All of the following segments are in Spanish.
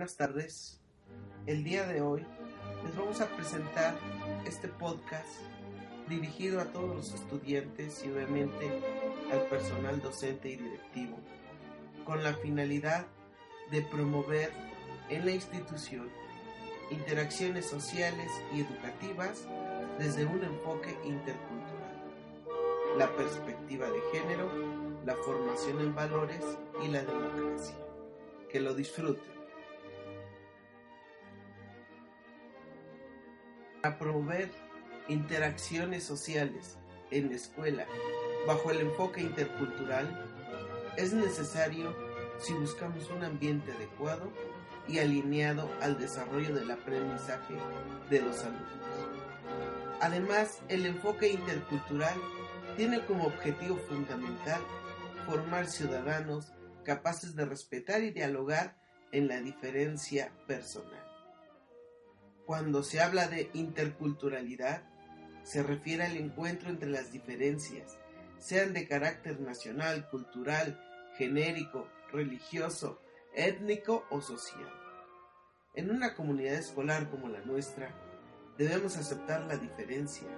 Buenas tardes. El día de hoy les vamos a presentar este podcast dirigido a todos los estudiantes y obviamente al personal docente y directivo, con la finalidad de promover en la institución interacciones sociales y educativas desde un enfoque intercultural, la perspectiva de género, la formación en valores y la democracia. Que lo disfruten. Para promover interacciones sociales en la escuela bajo el enfoque intercultural, es necesario si buscamos un ambiente adecuado y alineado al desarrollo del aprendizaje de los alumnos. Además, el enfoque intercultural tiene como objetivo fundamental formar ciudadanos capaces de respetar y dialogar en la diferencia personal. Cuando se habla de interculturalidad, se refiere al encuentro entre las diferencias, sean de carácter nacional, cultural, genérico, religioso, étnico o social. En una comunidad escolar como la nuestra, debemos aceptar la diferencia,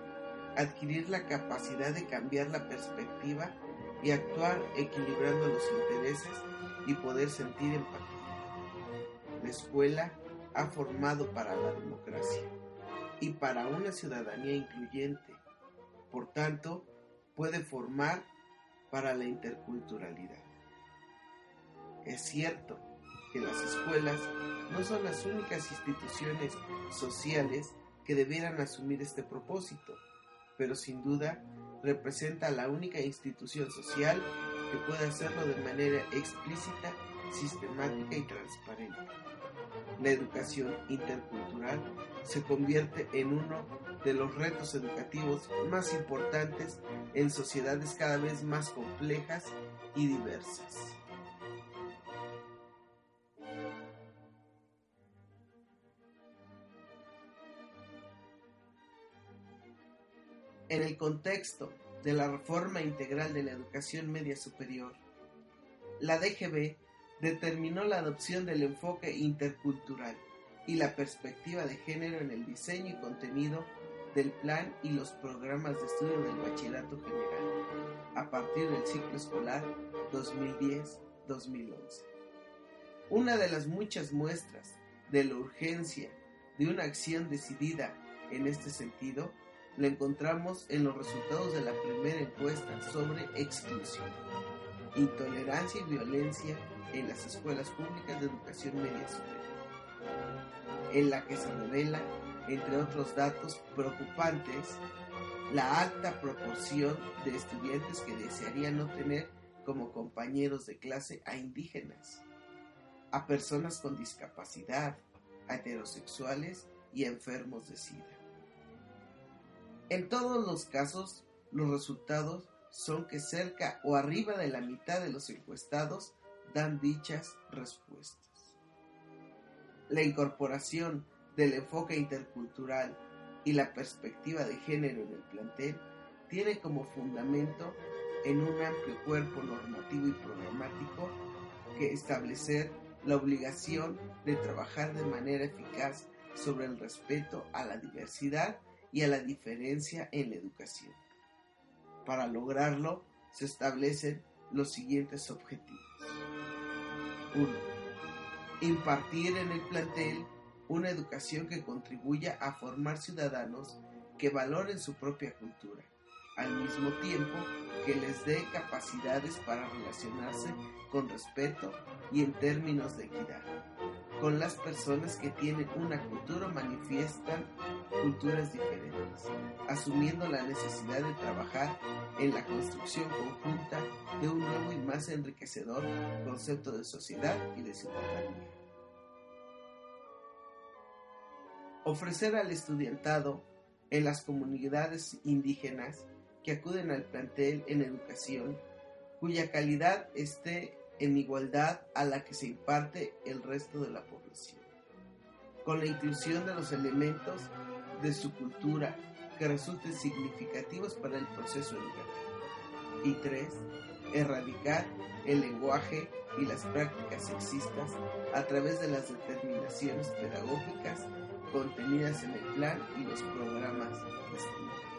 adquirir la capacidad de cambiar la perspectiva y actuar equilibrando los intereses y poder sentir empatía. La escuela ha formado para la democracia y para una ciudadanía incluyente. Por tanto, puede formar para la interculturalidad. Es cierto que las escuelas no son las únicas instituciones sociales que debieran asumir este propósito, pero sin duda representa la única institución social que puede hacerlo de manera explícita, sistemática y transparente la educación intercultural se convierte en uno de los retos educativos más importantes en sociedades cada vez más complejas y diversas. En el contexto de la reforma integral de la educación media superior, la DGB determinó la adopción del enfoque intercultural y la perspectiva de género en el diseño y contenido del plan y los programas de estudio del bachillerato general a partir del ciclo escolar 2010-2011. Una de las muchas muestras de la urgencia de una acción decidida en este sentido la encontramos en los resultados de la primera encuesta sobre exclusión, intolerancia y violencia en las escuelas públicas de educación media superior, en la que se revela, entre otros datos preocupantes, la alta proporción de estudiantes que desearían no tener como compañeros de clase a indígenas, a personas con discapacidad, a heterosexuales y enfermos de SIDA. En todos los casos, los resultados son que cerca o arriba de la mitad de los encuestados dan dichas respuestas. La incorporación del enfoque intercultural y la perspectiva de género en el plantel tiene como fundamento en un amplio cuerpo normativo y programático que establecer la obligación de trabajar de manera eficaz sobre el respeto a la diversidad y a la diferencia en la educación. Para lograrlo se establecen los siguientes objetivos. 1. Impartir en el plantel una educación que contribuya a formar ciudadanos que valoren su propia cultura, al mismo tiempo que les dé capacidades para relacionarse con respeto y en términos de equidad con las personas que tienen una cultura o manifiestan culturas diferentes, asumiendo la necesidad de trabajar en la construcción conjunta de un nuevo y más enriquecedor concepto de sociedad y de ciudadanía. Ofrecer al estudiantado en las comunidades indígenas que acuden al plantel en educación, cuya calidad esté en igualdad a la que se imparte el resto de la población, con la inclusión de los elementos de su cultura que resulten significativos para el proceso educativo. Y tres, erradicar el lenguaje y las prácticas sexistas a través de las determinaciones pedagógicas contenidas en el plan y los programas de estudio.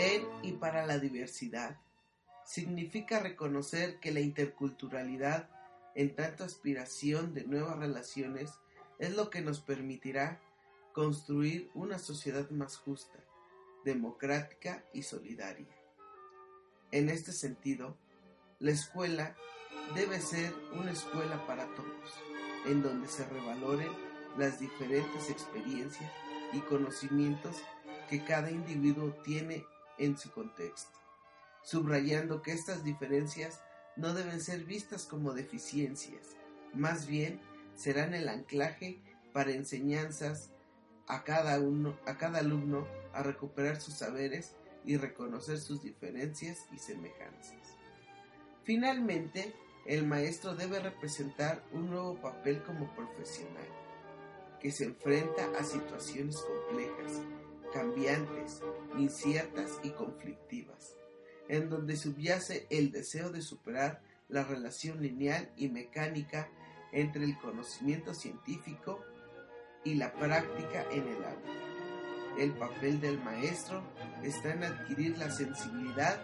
En y para la diversidad significa reconocer que la interculturalidad en tanto aspiración de nuevas relaciones es lo que nos permitirá construir una sociedad más justa, democrática y solidaria. En este sentido, la escuela debe ser una escuela para todos, en donde se revaloren las diferentes experiencias y conocimientos que cada individuo tiene en su contexto, subrayando que estas diferencias no deben ser vistas como deficiencias, más bien serán el anclaje para enseñanzas a cada, uno, a cada alumno a recuperar sus saberes y reconocer sus diferencias y semejanzas. Finalmente, el maestro debe representar un nuevo papel como profesional, que se enfrenta a situaciones complejas, cambiantes, inciertas y conflictivas, en donde subyace el deseo de superar la relación lineal y mecánica entre el conocimiento científico y la práctica en el aula. El papel del maestro está en adquirir la sensibilidad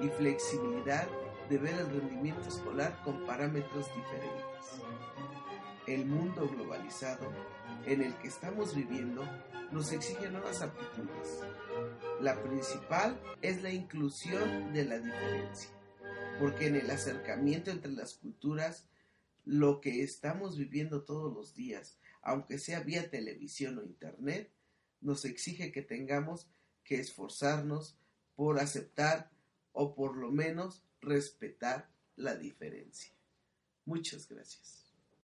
y flexibilidad de ver el rendimiento escolar con parámetros diferentes. El mundo globalizado en el que estamos viviendo nos exige nuevas aptitudes. La principal es la inclusión de la diferencia, porque en el acercamiento entre las culturas, lo que estamos viviendo todos los días, aunque sea vía televisión o internet, nos exige que tengamos que esforzarnos por aceptar o por lo menos respetar la diferencia. Muchas gracias.